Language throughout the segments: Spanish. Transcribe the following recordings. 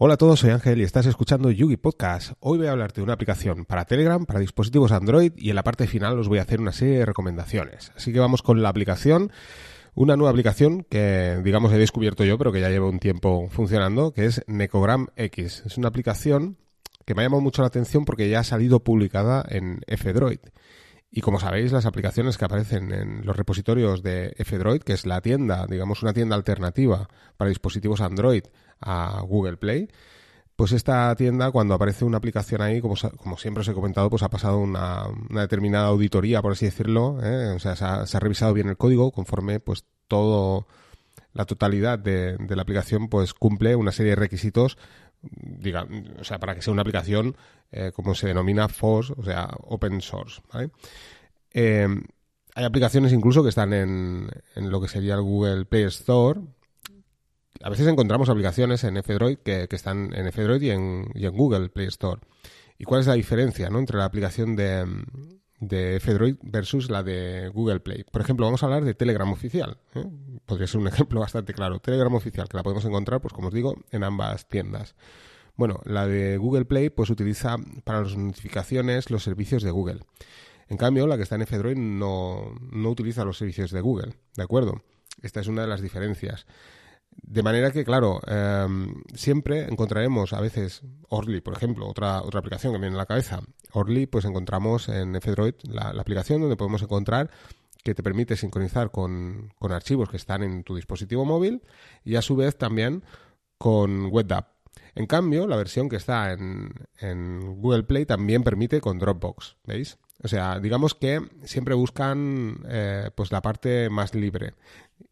Hola a todos, soy Ángel y estás escuchando Yugi Podcast. Hoy voy a hablarte de una aplicación para Telegram, para dispositivos Android y en la parte final os voy a hacer una serie de recomendaciones. Así que vamos con la aplicación, una nueva aplicación que digamos he descubierto yo pero que ya lleva un tiempo funcionando, que es Necogram X. Es una aplicación que me ha llamado mucho la atención porque ya ha salido publicada en F-Droid. Y como sabéis, las aplicaciones que aparecen en los repositorios de F-Droid, que es la tienda, digamos una tienda alternativa para dispositivos Android a Google Play, pues esta tienda, cuando aparece una aplicación ahí, como, como siempre os he comentado, pues ha pasado una, determinada auditoría, por así decirlo, ¿eh? o sea, se ha, revisado bien el código conforme pues todo la totalidad de, la aplicación pues cumple una serie de requisitos diga, o sea, para que sea una aplicación eh, como se denomina FOSS, o sea, open source, eh, hay aplicaciones incluso que están en, lo que sería el Google Play Store, a veces encontramos aplicaciones en F-Droid que, están en F-Droid y en, Google Play Store. ¿Y cuál es la diferencia ¿no? entre la aplicación de, de F-Droid versus la de Google Play? Por ejemplo, vamos a hablar de Telegram oficial. ¿eh? Podría ser un ejemplo bastante claro. Telegram oficial, que la podemos encontrar, pues como os digo, en ambas tiendas. Bueno, la de Google Play pues utiliza para las notificaciones los servicios de Google. En cambio, la que está en F-Droid no, no utiliza los servicios de Google, ¿de acuerdo? Esta es una de las diferencias. De manera que, claro, em, siempre encontraremos a veces Orly, por ejemplo, otra, otra aplicación que viene a la cabeza. Orly, pues encontramos en F-Droid la, aplicación donde podemos encontrar que te permite sincronizar con, con, archivos que están en tu dispositivo móvil y a su vez también con WebDAV. En cambio, la versión que está en, en Google Play también permite con Dropbox, ¿veis? O sea, digamos que siempre buscan eh, pues la parte más libre.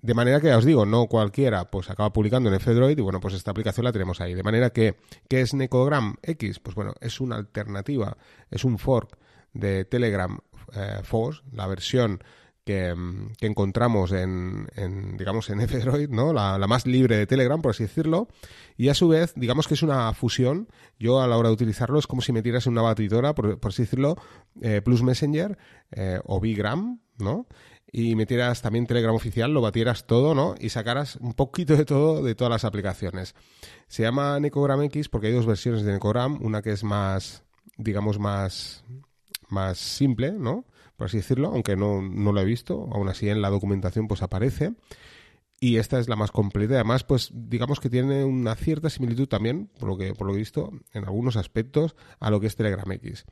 De manera que, ya os digo, no cualquiera pues acaba publicando en F-Droid y bueno, pues esta aplicación la tenemos ahí. De manera que, ¿qué es Necogram X? Pues bueno, es una alternativa, es un fork de Telegram eh, Force, la versión que, encontramos en, digamos, en F-Droid, ¿no? La, más libre de Telegram, por así decirlo. Y a su vez, digamos que es una fusión. Yo a la hora de utilizarlo es como si metieras en una batidora, por, así decirlo, eh, Plus Messenger eh, o Bigram, ¿no? Y metieras también Telegram oficial, lo batieras todo, ¿no? Y sacaras un poquito de todo de todas las aplicaciones. Se llama Necogram X porque hay dos versiones de Necogram, una que es más, digamos, más, más simple, ¿no? Por así decirlo, aunque no, no lo he visto, aún así en la documentación pues aparece. Y esta es la más completa. Además, pues digamos que tiene una cierta similitud también, por lo que, por lo visto, en algunos aspectos, a lo que es Telegram X.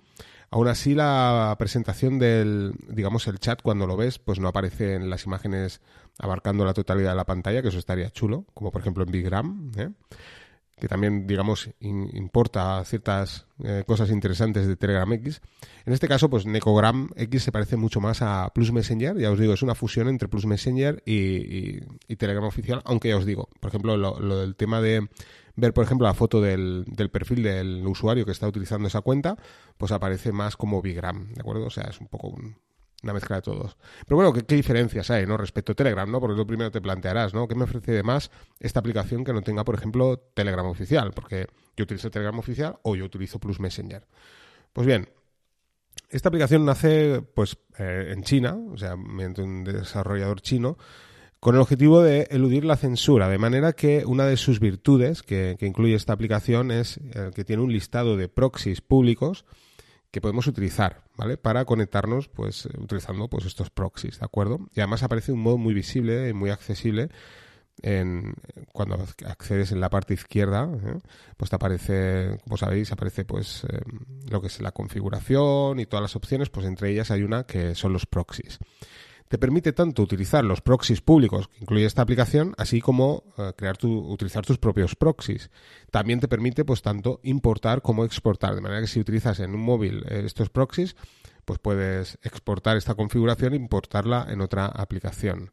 Aún así, la presentación del, digamos, el chat, cuando lo ves, pues no aparece en las imágenes abarcando la totalidad de la pantalla, que eso estaría chulo, como por ejemplo en Bigram. ¿eh? Que también, digamos, importa ciertas eh, cosas interesantes de Telegram X. En este caso, pues Necogram X se parece mucho más a Plus Messenger. Ya os digo, es una fusión entre Plus Messenger y, Telegram oficial, aunque ya os digo, por ejemplo, lo, del tema de ver, por ejemplo, la foto del, del, perfil del usuario que está utilizando esa cuenta, pues aparece más como Bigram, ¿de acuerdo? O sea, es un poco un, una mezcla de todos. Pero bueno, ¿qué, diferencias hay, ¿no? Respecto a Telegram, ¿no? Porque lo primero te plantearás, ¿no? ¿Qué me ofrece de más esta aplicación que no tenga, por ejemplo, Telegram oficial? Porque yo utilizo Telegram oficial o yo utilizo Plus Messenger. Pues bien, esta aplicación nace, pues, eh, en China, o sea, mediante un desarrollador chino, con el objetivo de eludir la censura, de manera que una de sus virtudes que, incluye esta aplicación es eh, que tiene un listado de proxies públicos que podemos utilizar, ¿vale? Para conectarnos, pues, utilizando pues estos proxies, ¿de acuerdo? Y además aparece un modo muy visible y muy accesible en, cuando accedes en la parte izquierda, ¿eh? pues te aparece, como sabéis, aparece pues em, lo que es la configuración y todas las opciones, pues entre ellas hay una que son los proxies te permite tanto utilizar los proxies públicos que incluye esta aplicación, así como eh, crear tu, utilizar tus propios proxies. También te permite, pues, tanto importar como exportar, de manera que si utilizas en un móvil eh, estos proxies, pues puedes exportar esta configuración e importarla en otra aplicación.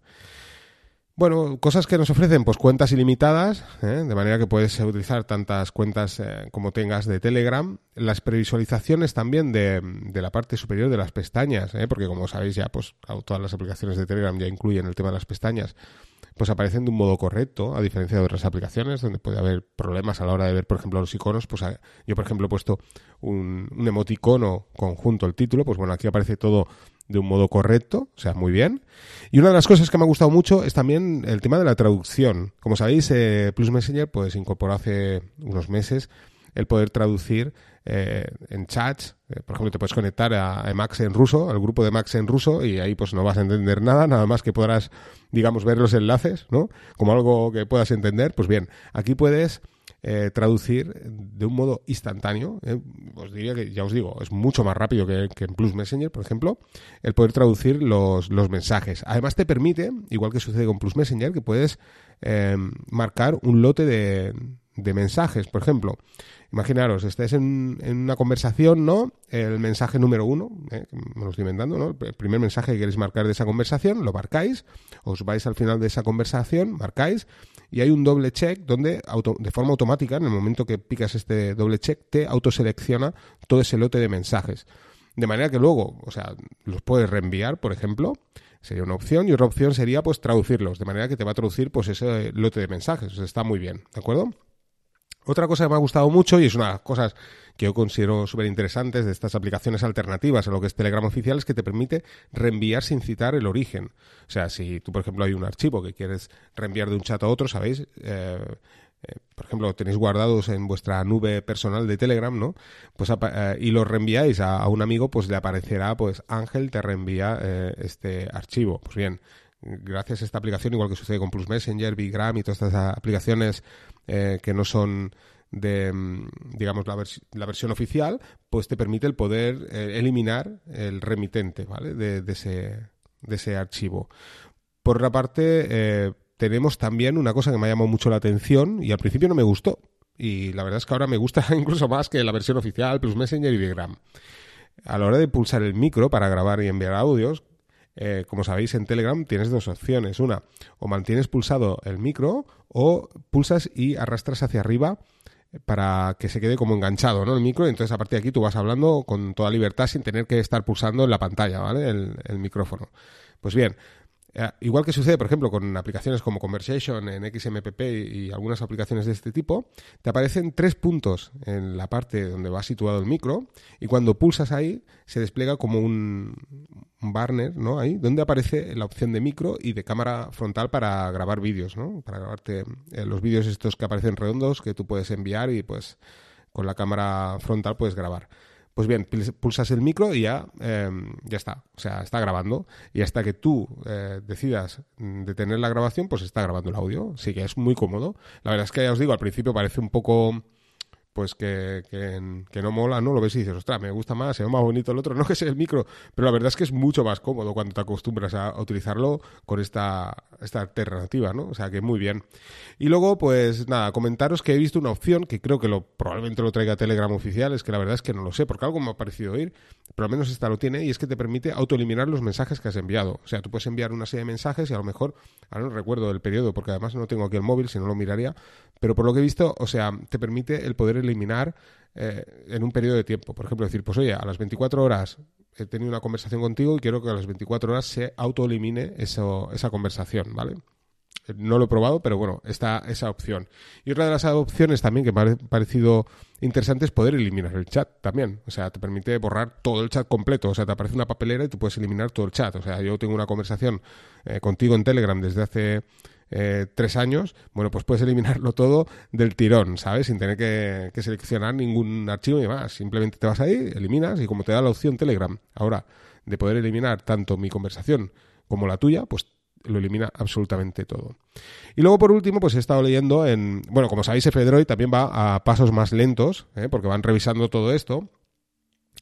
Bueno, cosas que nos ofrecen, pues cuentas ilimitadas, ¿eh? de manera que puedes utilizar tantas cuentas eh, como tengas de Telegram. Las previsualizaciones también de, la parte superior de las pestañas, ¿eh? porque como sabéis ya, pues todas las aplicaciones de Telegram ya incluyen el tema de las pestañas, pues aparecen de un modo correcto, a diferencia de otras aplicaciones donde puede haber problemas a la hora de ver, por ejemplo, los iconos. Pues yo, por ejemplo, he puesto un, un emoticono conjunto al título, pues bueno, aquí aparece todo de un modo correcto, o sea, muy bien. Y una de las cosas que me ha gustado mucho es también el tema de la traducción. Como sabéis, eh, Plus Messenger pues incorporó hace unos meses el poder traducir eh, en chats. Eh, por ejemplo, te puedes conectar a, Max en ruso, al grupo de Max en ruso, y ahí pues no vas a entender nada, nada más que podrás, digamos, ver los enlaces, ¿no? Como algo que puedas entender. Pues bien, aquí puedes eh, traducir de un modo instantáneo. os diría que, ya os digo, es mucho más rápido que, en Plus Messenger, por ejemplo, el poder traducir los, los, mensajes. Además te permite, igual que sucede con Plus Messenger, que puedes marcar un lote de, de mensajes. Por ejemplo, imaginaros, estáis en, una conversación, ¿no? El mensaje número uno, ¿eh? me lo estoy inventando, ¿no? El primer mensaje que queréis marcar de esa conversación, lo marcáis, os vais al final de esa conversación, marcáis, y hay un doble check donde de forma automática, en el momento que picas este doble check, te autoselecciona todo ese lote de mensajes. De manera que luego, o sea, los puedes reenviar, por ejemplo, sería una opción, y otra opción sería pues traducirlos, de manera que te va a traducir pues ese lote de mensajes. Está muy bien, ¿de acuerdo? Otra cosa que me ha gustado mucho y es una de las cosas que yo considero súper interesantes de estas aplicaciones alternativas a lo que es Telegram oficial es que te permite reenviar sin citar el origen. O sea, si tú, por ejemplo, hay un archivo que quieres reenviar de un chat a otro, ¿sabéis? Eh, eh, por ejemplo, tenéis guardados en vuestra nube personal de Telegram, ¿no? Pues eh, y lo reenviáis a, un amigo, pues le aparecerá, pues Ángel te reenvía este archivo. Pues bien, gracias a esta aplicación, igual que sucede con Plus Messenger, Bigram y todas estas aplicaciones eh, que no son de, mm, digamos, la, la, versión oficial, pues te permite el poder eh, eliminar el remitente, ¿vale? De, de, ese, de ese archivo. Por otra parte, eh, tenemos también una cosa que me ha llamado mucho la atención y al principio no me gustó. Y la verdad es que ahora me gusta incluso más que la versión oficial, Plus Messenger y Bigram. A la hora de pulsar el micro para grabar y enviar audios, eh, como sabéis, en Telegram tienes dos opciones. Una, o mantienes pulsado el micro o pulsas y arrastras hacia arriba para que se quede como enganchado, ¿no? El micro, y entonces a partir de aquí tú vas hablando con toda libertad sin tener que estar pulsando en la pantalla, ¿vale? el micrófono. Pues bien, igual que sucede, por ejemplo, con aplicaciones como Conversation en XMPP y algunas aplicaciones de este tipo, te aparecen tres puntos en la parte donde va situado el micro y cuando pulsas ahí se despliega como un, un banner, ¿no? Ahí, donde aparece la opción de micro y de cámara frontal para grabar vídeos, ¿no? Para grabarte eh, los vídeos estos que aparecen redondos que tú puedes enviar y pues con la cámara frontal puedes grabar. Pues bien, pulsas el micro y ya, em, ya está. O sea, está grabando. Y hasta que tú eh, decidas detener la grabación, pues está grabando el audio. Sí que es muy cómodo. La verdad es que ya os digo, al principio parece un poco pues que, que, no mola, ¿no? Lo ves y dices, ostras, me gusta más, se ve más bonito el otro, no que sea el micro, pero la verdad es que es mucho más cómodo cuando te acostumbras a utilizarlo con esta, esta alternativa, ¿no? O sea que muy bien. Y luego, pues nada, comentaros que he visto una opción que creo que lo, probablemente lo traiga Telegram oficial, es que la verdad es que no lo sé, porque algo me ha parecido oír, pero al menos esta lo tiene, y es que te permite autoeliminar los mensajes que has enviado. O sea, tú puedes enviar una serie de mensajes y a lo mejor, ahora no recuerdo el periodo, porque además no tengo aquí el móvil, si no lo miraría, pero por lo que he visto, o sea, te permite el poder eliminar eh, en un periodo de tiempo. Por ejemplo, decir, pues oye, a las 24 horas he tenido una conversación contigo y quiero que a las 24 horas se autoelimine eso, esa conversación, ¿vale? No lo he probado, pero bueno, está esa opción. Y otra de las opciones también que me ha parecido interesante es poder eliminar el chat también. O sea, te permite borrar todo el chat completo. O sea, te aparece una papelera y tú puedes eliminar todo el chat. O sea, yo tengo una conversación eh, contigo en Telegram desde hace eh, tres años, bueno, pues puedes eliminarlo todo del tirón, ¿sabes? Sin tener que, seleccionar ningún archivo y más. Simplemente te vas ahí, eliminas y como te da la opción Telegram ahora de poder eliminar tanto mi conversación como la tuya, pues lo elimina absolutamente todo. Y luego, por último, pues he estado leyendo en... Bueno, como sabéis, F-Droid también va a pasos más lentos, ¿eh? porque van revisando todo esto.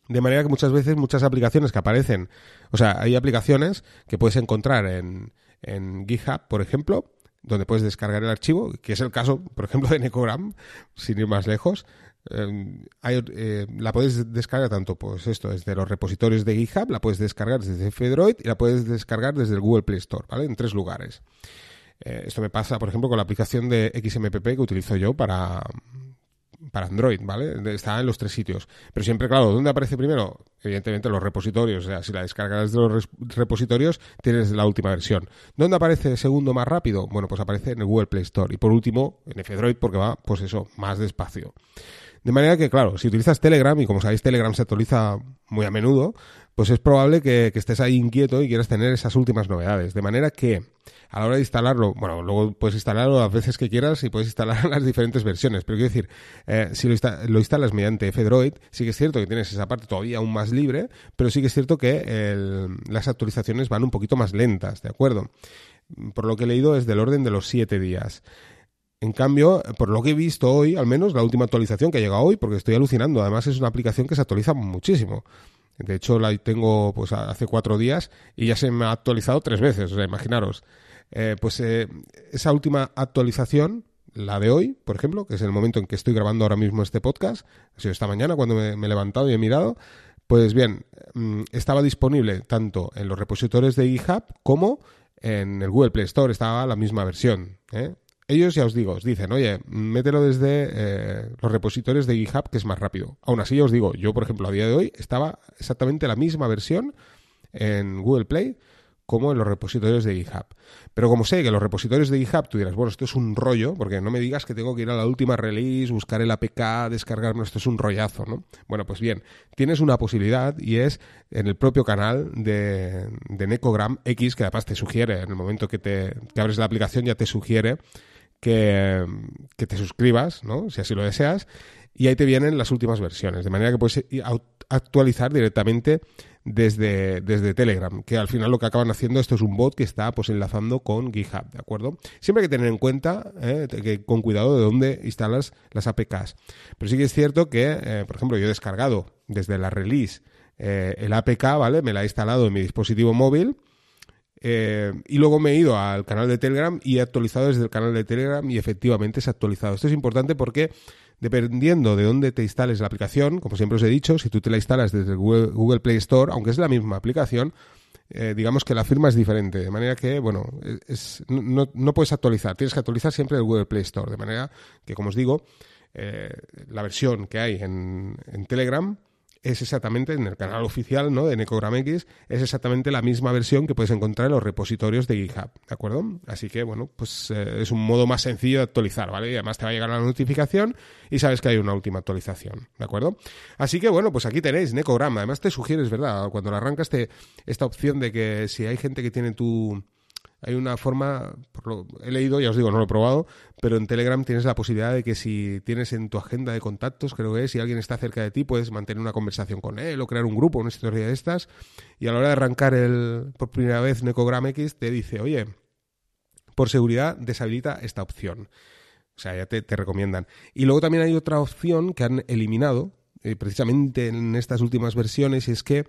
De manera que muchas veces muchas aplicaciones que aparecen, o sea, hay aplicaciones que puedes encontrar en, en GitHub, por ejemplo, donde puedes descargar el archivo, que es el caso, por ejemplo, de Necogram, sin ir más lejos. Em, eh, la puedes descargar tanto, pues esto, desde los repositorios de GitHub, la puedes descargar desde Fedroid y la puedes descargar desde el Google Play Store, ¿vale? En tres lugares. Eh, esto me pasa, por ejemplo, con la aplicación de XMPP que utilizo yo para, para Android, ¿vale? Está en los tres sitios. Pero siempre, claro, ¿dónde aparece primero? Evidentemente los repositorios. O sea, si la descargas de los repositorios, tienes la última versión. ¿Dónde aparece segundo más rápido? Bueno, pues aparece en el Google Play Store. Y por último, en F-Droid, porque va, pues eso, más despacio. De manera que, claro, si utilizas Telegram, y como sabéis, Telegram se actualiza muy a menudo, pues es probable que, estés ahí inquieto y quieras tener esas últimas novedades. De manera que, a la hora de instalarlo, bueno, luego puedes instalarlo las veces que quieras y puedes instalar las diferentes versiones. Pero quiero decir, eh, si lo, lo, instalas mediante F-Droid, sí que es cierto que tienes esa parte todavía aún más libre, pero sí que es cierto que las actualizaciones van un poquito más lentas, ¿de acuerdo? Por lo que he leído es del orden de los siete días. En cambio, por lo que he visto hoy, al menos la última actualización que ha llegado hoy, porque estoy alucinando, además es una aplicación que se actualiza muchísimo. De hecho, la tengo pues hace cuatro días y ya se me ha actualizado tres veces, o sea, imaginaros. Eh, pues eh, esa última actualización, la de hoy, por ejemplo, que es el momento en que estoy grabando ahora mismo este podcast, ha sido esta mañana cuando me, he levantado y he mirado, pues bien, mm, estaba disponible tanto en los repositorios de GitHub como en el Google Play Store, estaba la misma versión. ¿eh? Ellos ya os digo, os dicen, oye, mételo desde eh, los repositorios de GitHub, que es más rápido. Aún así, os digo, yo, por ejemplo, a día de hoy estaba exactamente la misma versión en Google Play como en los repositorios de GitHub. Pero como sé que los repositorios de GitHub, tú dirás, bueno, esto es un rollo, porque no me digas que tengo que ir a la última release, buscar el APK, descargarme, esto es un rollazo, ¿no? Bueno, pues bien, tienes una posibilidad y es en el propio canal de, de Necogram X, que además te sugiere, en el momento que, te, que abres la aplicación ya te sugiere que, te suscribas, ¿no? Si así lo deseas. Y ahí te vienen las últimas versiones, de manera que puedes actualizar directamente desde, desde Telegram, que al final lo que acaban haciendo esto es un bot que está pues enlazando con GitHub, ¿de acuerdo? Siempre hay que tener en cuenta, eh, que, con cuidado de dónde instalas las APKs. Pero sí que es cierto que, eh, por ejemplo, yo he descargado desde la release eh, el APK, ¿vale? Me la he instalado en mi dispositivo móvil eh, y luego me he ido al canal de Telegram y he actualizado desde el canal de Telegram y efectivamente se ha actualizado. Esto es importante porque dependiendo de dónde te instales la aplicación, como siempre os he dicho, si tú te la instalas desde Google, Play Store, aunque es la misma aplicación, eh, digamos que la firma es diferente. De manera que, bueno, es, no, no, puedes actualizar. Tienes que actualizar siempre el Google Play Store. De manera que, como os digo, eh, la versión que hay en Telegram es exactamente en el canal oficial ¿no? de Necogram X, es exactamente la misma versión que puedes encontrar en los repositorios de GitHub, ¿de acuerdo? Así que, bueno, pues eh, es un modo más sencillo de actualizar, ¿vale? Y además te va a llegar la notificación y sabes que hay una última actualización, ¿de acuerdo? Así que, bueno, pues aquí tenéis Necogram. Además te sugieres, ¿verdad? Cuando lo arrancas te, esta opción de que si hay gente que tiene tu hay una forma, lo, he leído, ya os digo, no lo he probado, pero en Telegram tienes la posibilidad de que si tienes en tu agenda de contactos, creo que es, si alguien está cerca de ti, puedes mantener una conversación con él o crear un grupo, una historia de estas. Y a la hora de arrancar el, por primera vez Necogram X, te dice, oye, por seguridad deshabilita esta opción. O sea, ya te, recomiendan. Y luego también hay otra opción que han eliminado, eh, precisamente en estas últimas versiones, y es que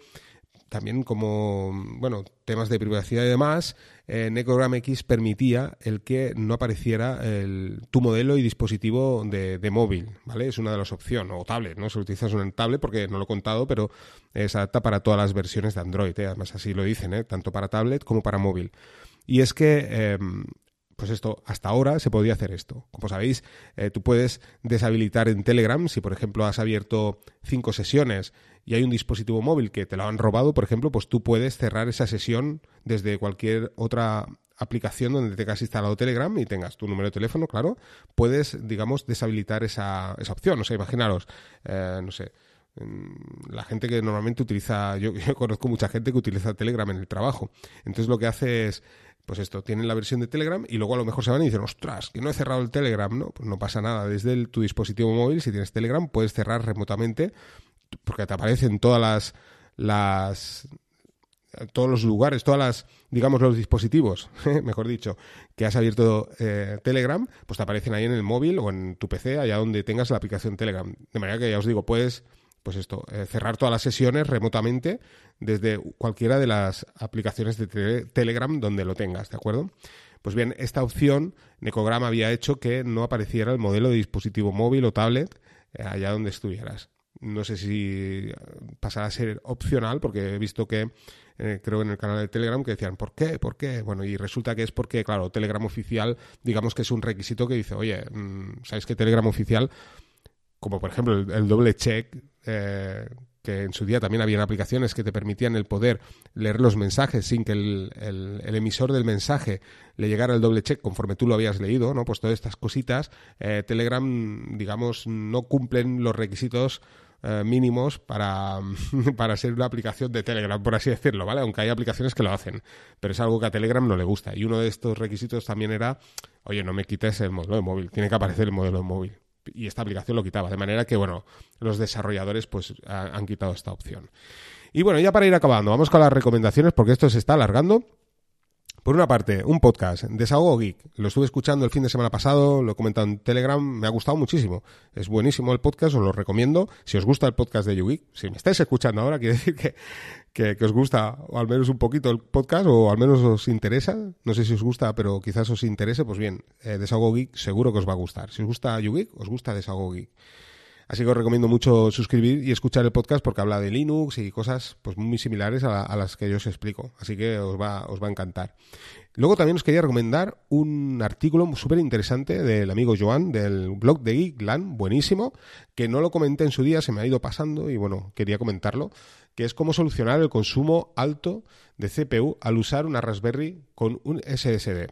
también como, bueno, temas de privacidad y demás, eh, Necogram X permitía el que no apareciera el, tu modelo y dispositivo de, móvil, ¿vale? Es una de las opciones, o tablet, ¿no? Si utilizas en tablet, porque no lo he contado, pero es adapta para todas las versiones de Android, ¿eh? además así lo dicen, ¿eh? Tanto para tablet como para móvil. Y es que em, pues esto, hasta ahora se podía hacer esto. Como sabéis, eh, tú puedes deshabilitar en Telegram, si por ejemplo has abierto cinco sesiones y hay un dispositivo móvil que te lo han robado, por ejemplo, pues tú puedes cerrar esa sesión desde cualquier otra aplicación donde tengas instalado Telegram y tengas tu número de teléfono, claro, puedes, digamos, deshabilitar esa, esa opción. O sea, imaginaros, eh, no sé, la gente que normalmente utiliza, yo, yo, conozco mucha gente que utiliza Telegram en el trabajo. Entonces lo que hace es, pues esto, tienen la versión de Telegram y luego a lo mejor se van y dicen, ostras, que no he cerrado el Telegram, ¿no? Pues no pasa nada. Desde tu dispositivo móvil, si tienes Telegram, puedes cerrar remotamente porque te aparecen todas las, todos los lugares, todas las, digamos, los dispositivos, mejor dicho, que has abierto eh, Telegram, pues te aparecen ahí en el móvil o en tu PC, allá donde tengas la aplicación Telegram. De manera que ya os digo, puedes, pues esto, eh, cerrar todas las sesiones remotamente desde cualquiera de las aplicaciones de Telegram donde lo tengas, ¿de acuerdo? Pues bien, esta opción, Necogram había hecho que no apareciera el modelo de dispositivo móvil o tablet eh, allá donde estuvieras. No sé si pasará a ser opcional, porque he visto que, eh, creo en el canal de Telegram, que decían, ¿por qué? ¿Por qué? Bueno, y resulta que es porque, claro, Telegram oficial, digamos que es un requisito que dice, oye, mm, ¿sabes que Telegram oficial, como por ejemplo el, doble check, eh, que en su día también habían aplicaciones que te permitían el poder leer los mensajes sin que el, el, emisor del mensaje le llegara el doble check conforme tú lo habías leído, ¿no? Pues todas estas cositas, eh, Telegram, digamos, no cumplen los requisitos eh, mínimos para, para ser una aplicación de Telegram, por así decirlo, ¿vale? Aunque hay aplicaciones que lo hacen, pero es algo que a Telegram no le gusta. Y uno de estos requisitos también era, oye, no me quites el modelo de móvil, tiene que aparecer el modelo de móvil y esta aplicación lo quitaba. De manera que, bueno, los desarrolladores pues han quitado esta opción. Y bueno, ya para ir acabando, vamos con las recomendaciones porque esto se está alargando. Por una parte, un podcast, Desahogo Geek. Lo estuve escuchando el fin de semana pasado, lo he comentado en Telegram, me ha gustado muchísimo. Es buenísimo el podcast, os lo recomiendo. Si os gusta el podcast de YouGeek, si me estáis escuchando ahora, quiere decir que, que, os gusta o al menos un poquito el podcast o al menos os interesa. No sé si os gusta, pero quizás os interese. Pues bien, eh, Desahogo Geek seguro que os va a gustar. Si os gusta YouGeek, os gusta Desahogo Geek. Así que os recomiendo mucho suscribir y escuchar el podcast porque habla de Linux y cosas pues muy similares a, las que yo os explico. Así que os va, os va a encantar. Luego también os quería recomendar un artículo súper interesante del amigo Joan del blog de Geekland, buenísimo, que no lo comenté en su día, se me ha ido pasando y bueno, quería comentarlo, que es cómo solucionar el consumo alto de CPU al usar una Raspberry con un SSD.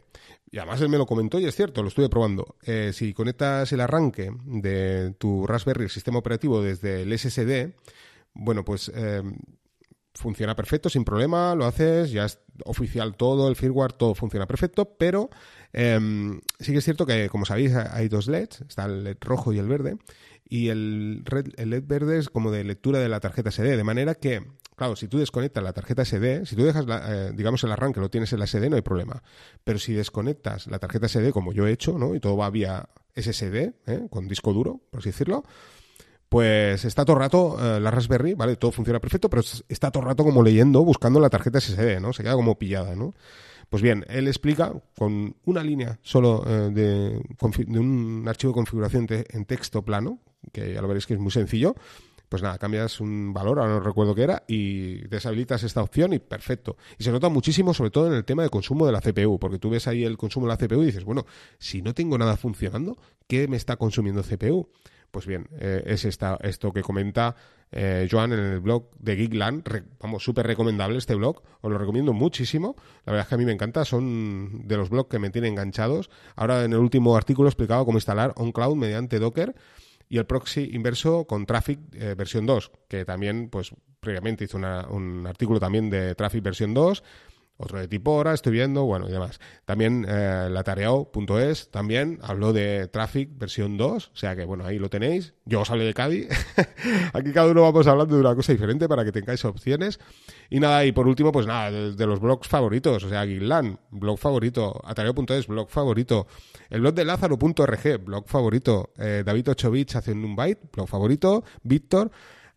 Y además él me lo comentó y es cierto, lo estuve probando. Eh, si conectas el arranque de tu Raspberry, el sistema operativo, desde el SSD, bueno, pues eh, funciona perfecto, sin problema, lo haces, ya es oficial todo, el firmware, todo funciona perfecto, pero em, sí que es cierto que, como sabéis, hay dos LEDs, está el LED rojo y el verde, y el, el LED verde es como de lectura de la tarjeta SD, de manera que Claro, si tú desconectas la tarjeta SD, si tú dejas, eh, digamos, el arranque, lo tienes en la SD, no hay problema. Pero si desconectas la tarjeta SD, como yo he hecho, ¿no? Y todo va vía SSD, ¿eh? con disco duro, por así decirlo, pues está todo el rato eh, la Raspberry, ¿vale? Todo funciona perfecto, pero está todo el rato como leyendo, buscando la tarjeta SSD, ¿no? Se queda como pillada, ¿no? Pues bien, él explica con una línea solo de, de, un archivo de configuración en texto plano, que ya lo veréis que es muy sencillo, pues nada, cambias un valor, ahora no recuerdo qué era, y deshabilitas esta opción y perfecto. Y se nota muchísimo, sobre todo en el tema de consumo de la CPU, porque tú ves ahí el consumo de la CPU y dices, bueno, si no tengo nada funcionando, ¿qué me está consumiendo CPU? Pues bien, eh, es esta, esto que comenta eh, Joan en el blog de Geekland. vamos, súper recomendable este blog. Os lo recomiendo muchísimo. La verdad es que a mí me encanta. Son de los blogs que me tienen enganchados. Ahora en el último artículo he explicado cómo instalar OnCloud mediante Docker y el proxy inverso con Traffic eh, versión 2, que también, pues, previamente hizo un artículo también de Traffic versión 2, otro de tipo hora, estoy viendo, bueno, y demás. También eh, la tareao.es también habló de Traffic versión 2, o sea que, bueno, ahí lo tenéis. Yo os hablé de Cadi. Aquí cada uno vamos hablando de una cosa diferente para que tengáis opciones. Y nada, y por último, pues nada, de, los blogs favoritos, o sea, Guilán, blog favorito, atareo.es, blog favorito, el blog de Lázaro.rg, blog favorito, eh, David Ochovich haciendo un byte, blog favorito, Víctor,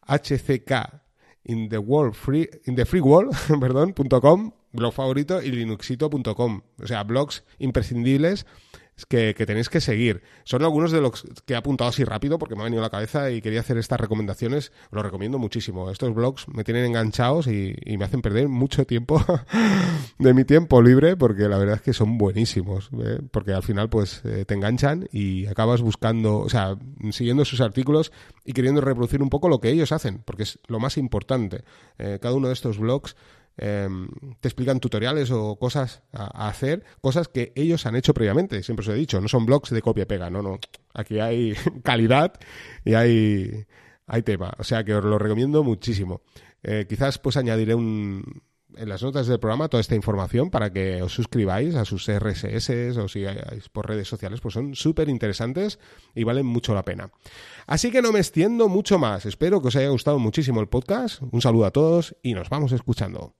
HCK in the world free in the free world perdón com blog favorito y linuxito.com o sea blogs imprescindibles que, tenéis que seguir. Son algunos de los que he apuntado así rápido porque me ha venido la cabeza y quería hacer estas recomendaciones. Lo recomiendo muchísimo. Estos blogs me tienen enganchados y, me hacen perder mucho tiempo de mi tiempo libre porque la verdad es que son buenísimos. ¿eh? Porque al final pues eh, te enganchan y acabas buscando, o sea, siguiendo sus artículos y queriendo reproducir un poco lo que ellos hacen porque es lo más importante. Eh, cada uno de estos blogs Em, te explican tutoriales o cosas a, hacer, cosas que ellos han hecho previamente. Siempre os he dicho, no son blogs de copia y pega, no, no. Aquí hay calidad y hay, hay tema. O sea que os lo recomiendo muchísimo. Eh, quizás pues añadiré un, en las notas del programa toda esta información para que os suscribáis a sus RSS o si sigáis por redes sociales, pues son súper interesantes y valen mucho la pena. Así que no me extiendo mucho más. Espero que os haya gustado muchísimo el podcast. Un saludo a todos y nos vamos escuchando.